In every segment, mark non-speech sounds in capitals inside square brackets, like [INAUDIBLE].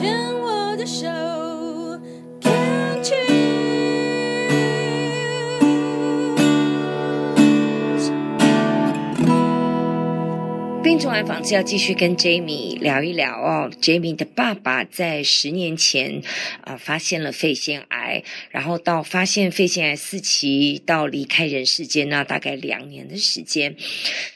牵我的手。房子要继续跟 Jamie 聊一聊哦。Jamie 的爸爸在十年前啊、发现了肺腺癌，然后到发现肺腺癌四期到离开人世间呢，大概两年的时间。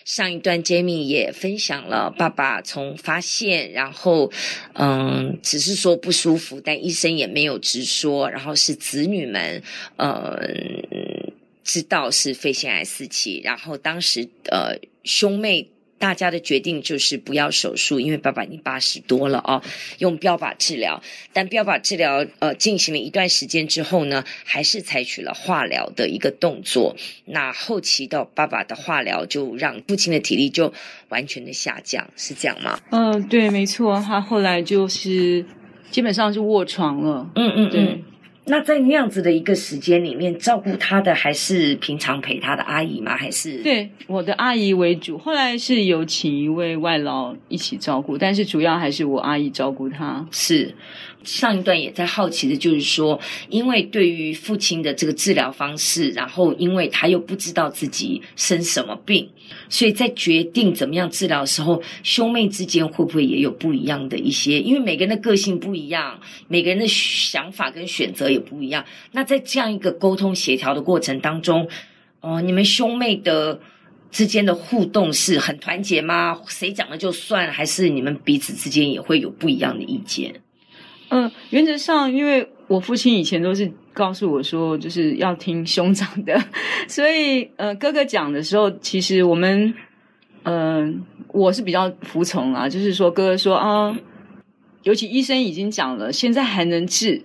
上一段 Jamie 也分享了爸爸从发现，然后嗯，只是说不舒服，但医生也没有直说，然后是子女们嗯知道是肺腺癌四期，然后当时呃兄妹。大家的决定就是不要手术，因为爸爸已经八十多了哦，用标靶治疗。但标靶治疗呃进行了一段时间之后呢，还是采取了化疗的一个动作。那后期的爸爸的化疗就让父亲的体力就完全的下降，是这样吗？嗯、呃，对，没错，他后来就是基本上是卧床了。嗯嗯，对。那在那样子的一个时间里面，照顾他的还是平常陪他的阿姨吗？还是对我的阿姨为主，后来是有请一位外劳一起照顾，但是主要还是我阿姨照顾他。是。上一段也在好奇的，就是说，因为对于父亲的这个治疗方式，然后因为他又不知道自己生什么病，所以在决定怎么样治疗的时候，兄妹之间会不会也有不一样的一些？因为每个人的个性不一样，每个人的想法跟选择也不一样。那在这样一个沟通协调的过程当中，哦、你们兄妹的之间的互动是很团结吗？谁讲了就算，还是你们彼此之间也会有不一样的意见？嗯，原则上，因为我父亲以前都是告诉我说，就是要听兄长的，所以呃，哥哥讲的时候，其实我们嗯、我是比较服从啊，就是说哥哥说啊，尤其医生已经讲了，现在还能治，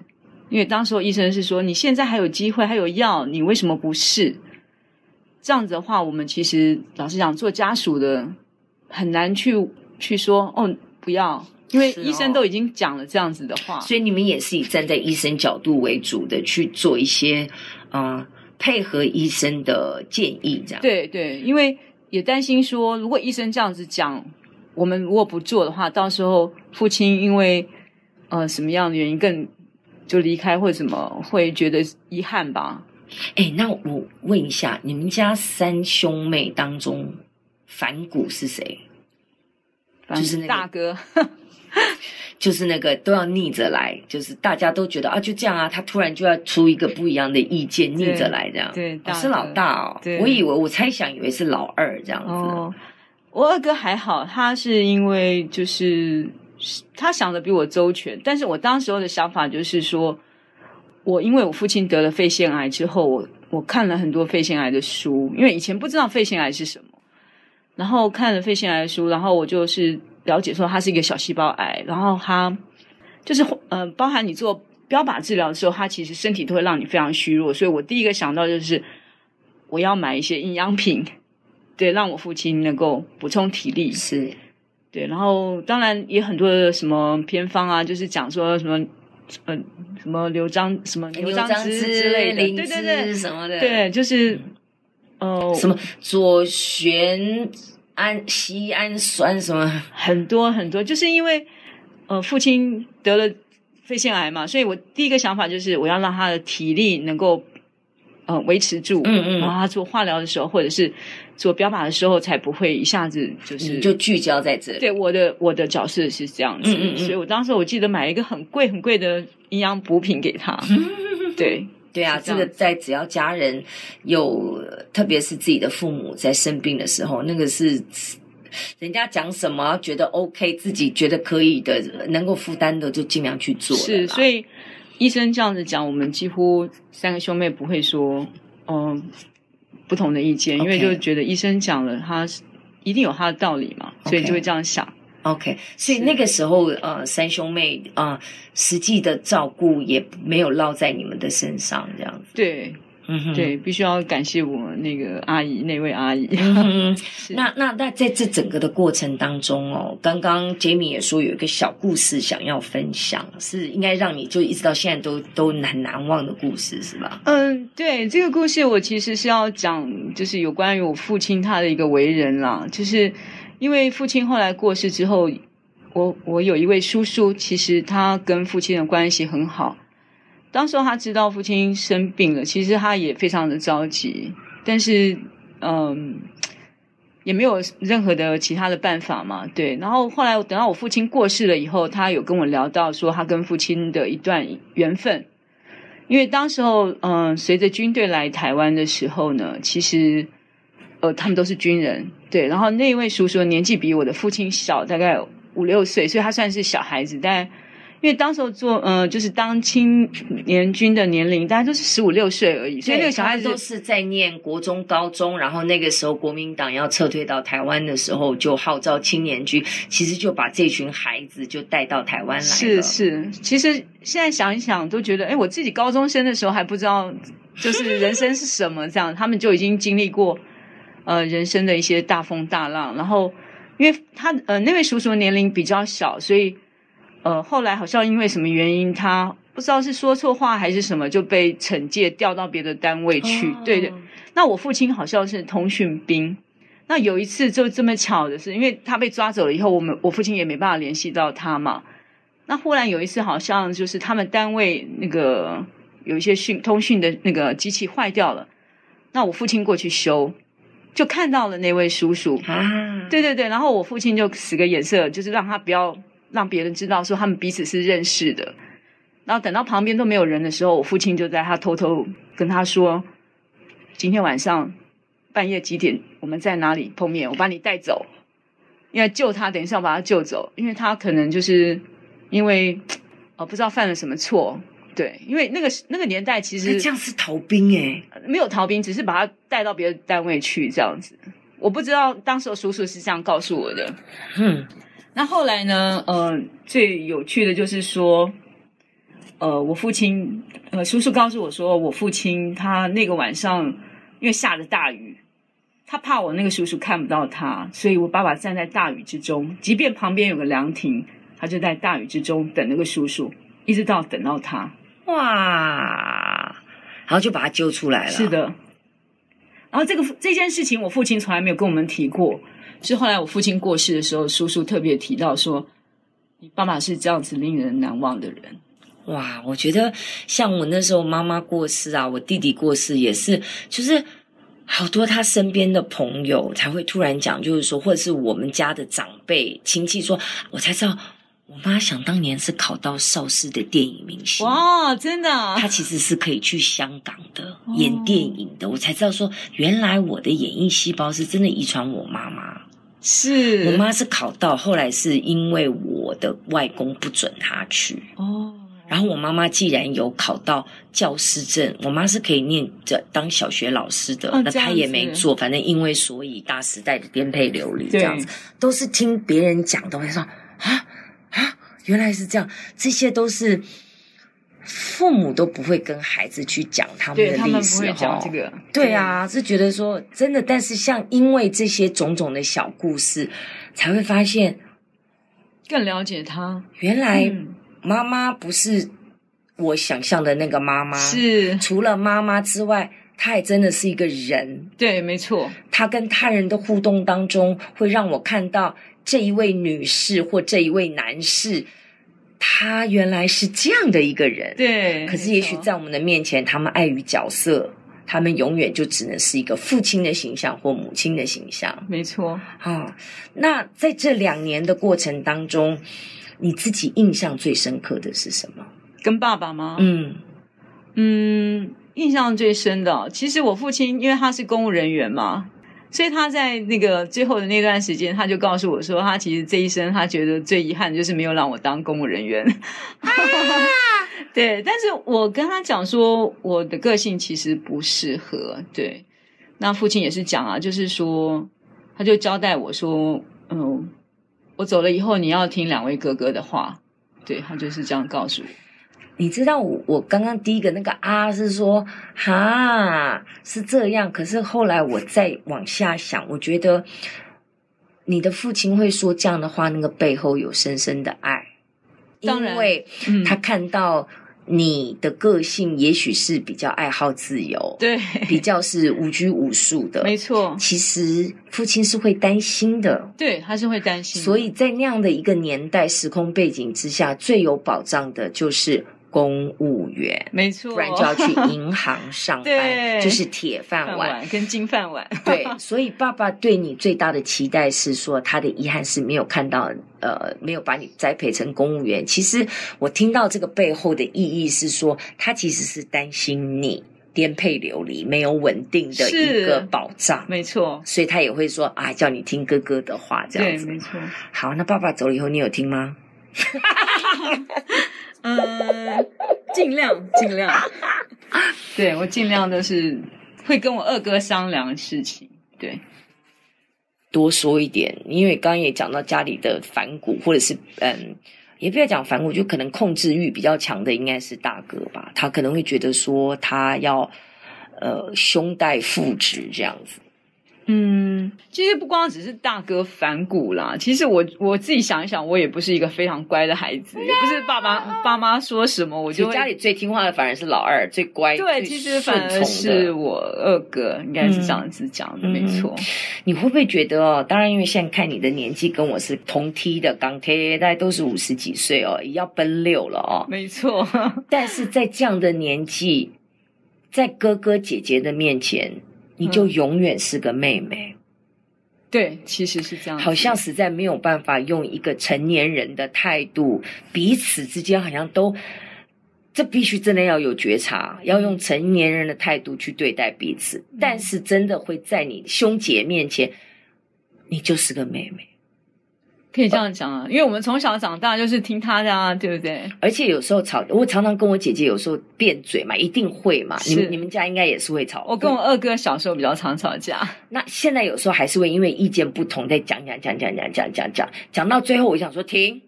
因为当时候医生是说，你现在还有机会，还有药，你为什么不试？这样子的话，我们其实老实讲，做家属的很难去去说哦，不要。因为医生都已经讲了这样子的话，所以你们也是以站在医生角度为主的去做一些，嗯、呃，配合医生的建议，这样。对对，因为也担心说，如果医生这样子讲，我们如果不做的话，到时候父亲因为呃什么样的原因更就离开或者什么，会觉得遗憾吧？哎，那我问一下，你们家三兄妹当中，反骨是谁？就是那个大哥。就是那个都要逆着来，就是大家都觉得啊，就这样啊，他突然就要出一个不一样的意见，逆着来这样。对，我、哦、是老大哦。对，我以为我猜想以为是老二这样子。哦，我二哥还好，他是因为就是他想的比我周全，但是我当时候的想法就是说，我因为我父亲得了肺腺癌之后，我我看了很多肺腺癌的书，因为以前不知道肺腺癌是什么，然后看了肺腺癌的书，然后我就是。了解说它是一个小细胞癌，然后它就是呃，包含你做标靶治疗的时候，它其实身体都会让你非常虚弱。所以我第一个想到就是我要买一些营养品，对，让我父亲能够补充体力。是，对，然后当然也很多的什么偏方啊，就是讲说什么呃什么牛樟什么牛樟芝之类的，对对对，什么的，对，就是呃什么左旋。氨酰氨酸什么很多很多，就是因为呃父亲得了肺腺癌嘛，所以我第一个想法就是我要让他的体力能够呃维持住，嗯嗯，然后他做化疗的时候或者是做标靶的时候才不会一下子就是你就聚焦在这里。对，我的我的角色是这样子，嗯嗯，所以我当时我记得买一个很贵很贵的营养补品给他，[LAUGHS] 对。对啊，这，这个在只要家人有，特别是自己的父母在生病的时候，那个是人家讲什么觉得 OK，自己觉得可以的，能够负担的就尽量去做。是，所以医生这样子讲，我们几乎三个兄妹不会说嗯不同的意见.因为就觉得医生讲了，他一定有他的道理嘛，所以就会这样想。OK，所以那个时候，呃，三兄妹啊，呃，实际的照顾也没有落在你们的身上，这样子。对，嗯哼，对，必须要感谢我那个阿姨，那位阿姨。嗯、[LAUGHS] 那那那在这整个的过程当中哦，刚刚 Jamie 也说有一个小故事想要分享，是应该让你就一直到现在都都难难忘的故事，是吧？嗯，对，这个故事我其实是要讲，就是有关于我父亲他的一个为人啦，就是。因为父亲后来过世之后，我我有一位叔叔，其实他跟父亲的关系很好。当时候他知道父亲生病了，其实他也非常的着急，但是嗯，也没有任何的其他的办法嘛。对，然后后来等到我父亲过世了以后，他有跟我聊到说他跟父亲的一段缘分，因为当时候嗯，随着军队来台湾的时候呢，其实呃他们都是军人，对，然后那位叔叔年纪比我的父亲小大概五六岁，所以他算是小孩子，但。因为当时候做，呃，就是当青年军的年龄，大家都是十五六岁而已，所以那个小孩子都是在念国中、高中，然后那个时候国民党要撤退到台湾的时候，就号召青年军，其实就把这群孩子就带到台湾来了。是是，其实现在想一想，都觉得，哎，我自己高中生的时候还不知道，就是人生是什么这样，他们就已经经历过，呃，人生的一些大风大浪。然后，因为他，呃，那位叔叔年龄比较小，所以。呃，后来好像因为什么原因，他不知道是说错话还是什么，就被惩戒调到别的单位去。Oh. 对对，那我父亲好像是通讯兵。那有一次就这么巧的是，因为他被抓走了以后，我们我父亲也没办法联系到他嘛。那忽然有一次，好像就是他们单位那个有一些讯通讯的那个机器坏掉了，那我父亲过去修，就看到了那位叔叔。啊，对对对，然后我父亲就使个眼色，就是让他不要。让别人知道说他们彼此是认识的，然后等到旁边都没有人的时候，我父亲就在他偷偷跟他说：“今天晚上半夜几点，我们在哪里碰面？我把你带走，因为救他，等一下要把他救走，因为他可能就是因为哦不知道犯了什么错，对，因为那个那个年代其实这样是逃兵诶，没有逃兵，只是把他带到别的单位去这样子。我不知道当时叔叔是这样告诉我的，嗯。”那后来呢？呃，最有趣的就是说，呃，我父亲，呃，叔叔告诉我说，我父亲他那个晚上因为下着大雨，他怕我那个叔叔看不到他，所以我爸爸站在大雨之中，即便旁边有个凉亭，他就在大雨之中等那个叔叔，一直到等到他，哇，然后就把他揪出来了。是的，然后这个这件事情，我父亲从来没有跟我们提过。是后来我父亲过世的时候，叔叔特别提到说：“你爸爸是这样子令人难忘的人。”哇，我觉得像我那时候妈妈过世啊，我弟弟过世也是，就是好多他身边的朋友才会突然讲，就是说，或者是我们家的长辈亲戚说，我才知道我妈想当年是考到邵氏的电影明星。哇，真的？她其实是可以去香港的演电影的。哦，我才知道说，原来我的演艺细胞是真的遗传我妈妈。是我妈是考到，后来是因为我的外公不准她去哦。然后我妈妈既然有考到教师证，我妈是可以念着当小学老师的，哦、那她也没做。反正因为所以大时代的颠沛流离这样子，都是听别人讲的。我说啊啊，原来是这样，这些都是。父母都不会跟孩子去讲他们的历史哈，这个对啊，是觉得说真的，但是像因为这些种种的小故事，才会发现更了解他。原来妈妈不是我想象的那个妈妈，是除了妈妈之外，她也真的是一个人。对，没错，她跟他人的互动当中，会让我看到这一位女士或这一位男士。他原来是这样的一个人，对。可是也许在我们的面前，他们碍于角色，他们永远就只能是一个父亲的形象或母亲的形象。没错。啊，那在这两年的过程当中，你自己印象最深刻的是什么？跟爸爸吗？嗯嗯，印象最深的，其实我父亲，因为他是公务人员嘛。所以他在那个最后的那段时间，他就告诉我说，他其实这一生他觉得最遗憾的就是没有让我当公务人员。啊、[LAUGHS] 对，但是我跟他讲说，我的个性其实不适合。对，那父亲也是讲啊，就是说，他就交代我说，嗯，我走了以后，你要听两位哥哥的话。对，他就是这样告诉我。你知道我我刚刚第一个那个啊是说哈是这样，可是后来我再往下想，我觉得你的父亲会说这样的话，那个背后有深深的爱，当然，因为他看到你的个性也许是比较爱好自由，[LAUGHS] 对，比较是无拘无束的，没错。其实父亲是会担心的，对，他是会担心。所以在那样的一个年代时空背景之下，最有保障的就是。公务员没错，不然就要去银行上班，[LAUGHS] 就是铁饭碗，碗跟金饭碗。对，[LAUGHS] 所以爸爸对你最大的期待是说，他的遗憾是没有看到，呃，没有把你栽培成公务员。其实我听到这个背后的意义是说，他其实是担心你颠沛流离，没有稳定的一个保障。没错，所以他也会说啊，叫你听哥哥的话，这样子。对，没错。好，那爸爸走了以后，你有听吗？[LAUGHS] 嗯，尽量尽量，[LAUGHS] 对，我尽量都是会跟我二哥商量事情。对，多说一点，因为刚刚也讲到家里的反骨，或者是嗯，也不要讲反骨，就可能控制欲比较强的应该是大哥吧。他可能会觉得说他要呃胸带父职这样子。嗯，其实不光只是大哥反骨啦，其实我我自己想一想，我也不是一个非常乖的孩子，也不是爸爸爸妈说什么我就。家里最听话的反而是老二，最乖。对，其实反而是我二哥，应该是这样子讲的，嗯、没错。你会不会觉得哦？当然，因为现在看你的年纪跟我是同梯的，刚贴大概都是五十几岁哦，也要奔六了哦。没错，但是在这样的年纪，在哥哥姐姐的面前。你就永远是个妹妹，嗯，对，其实是这样，好像实在没有办法用一个成年人的态度，彼此之间好像都，这必须真的要有觉察，要用成年人的态度去对待彼此，但是真的会在你兄姐面前，你就是个妹妹。可以这样讲啊，因为我们从小长大就是听他的啊，对不对？而且有时候吵，我常常跟我姐姐有时候辩嘴嘛，一定会嘛。你们你们家应该也是会吵。我跟我二哥小时候比较常吵架，那现在有时候还是会因为意见不同，再讲讲讲讲讲讲讲讲，讲到最后，我想说停。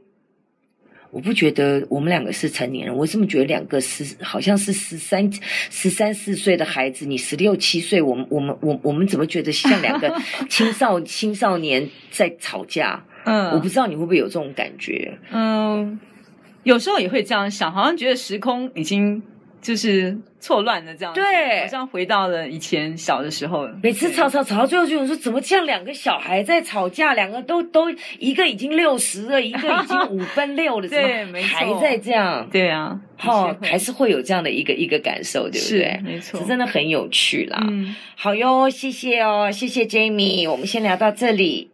我不觉得我们两个是成年人，我这么觉得两个十好像是十三十三四岁的孩子，你十六七岁，我们我们我我们怎么觉得像两个 [LAUGHS] 青少青少年在吵架？嗯，我不知道你会不会有这种感觉。嗯，有时候也会这样想，好像觉得时空已经就是错乱的这样。对，好像回到了以前小的时候。每次吵吵吵到最后，就有人说怎么像两个小孩在吵架？两个都都一个已经六十了，一个已经五分六了，[LAUGHS] 对，没错，还在这样。对啊，好，还是会有这样的一个一个感受，对不对？没错，这真的很有趣啦。嗯，好哟，谢谢哦，谢谢 Jamie，我们先聊到这里。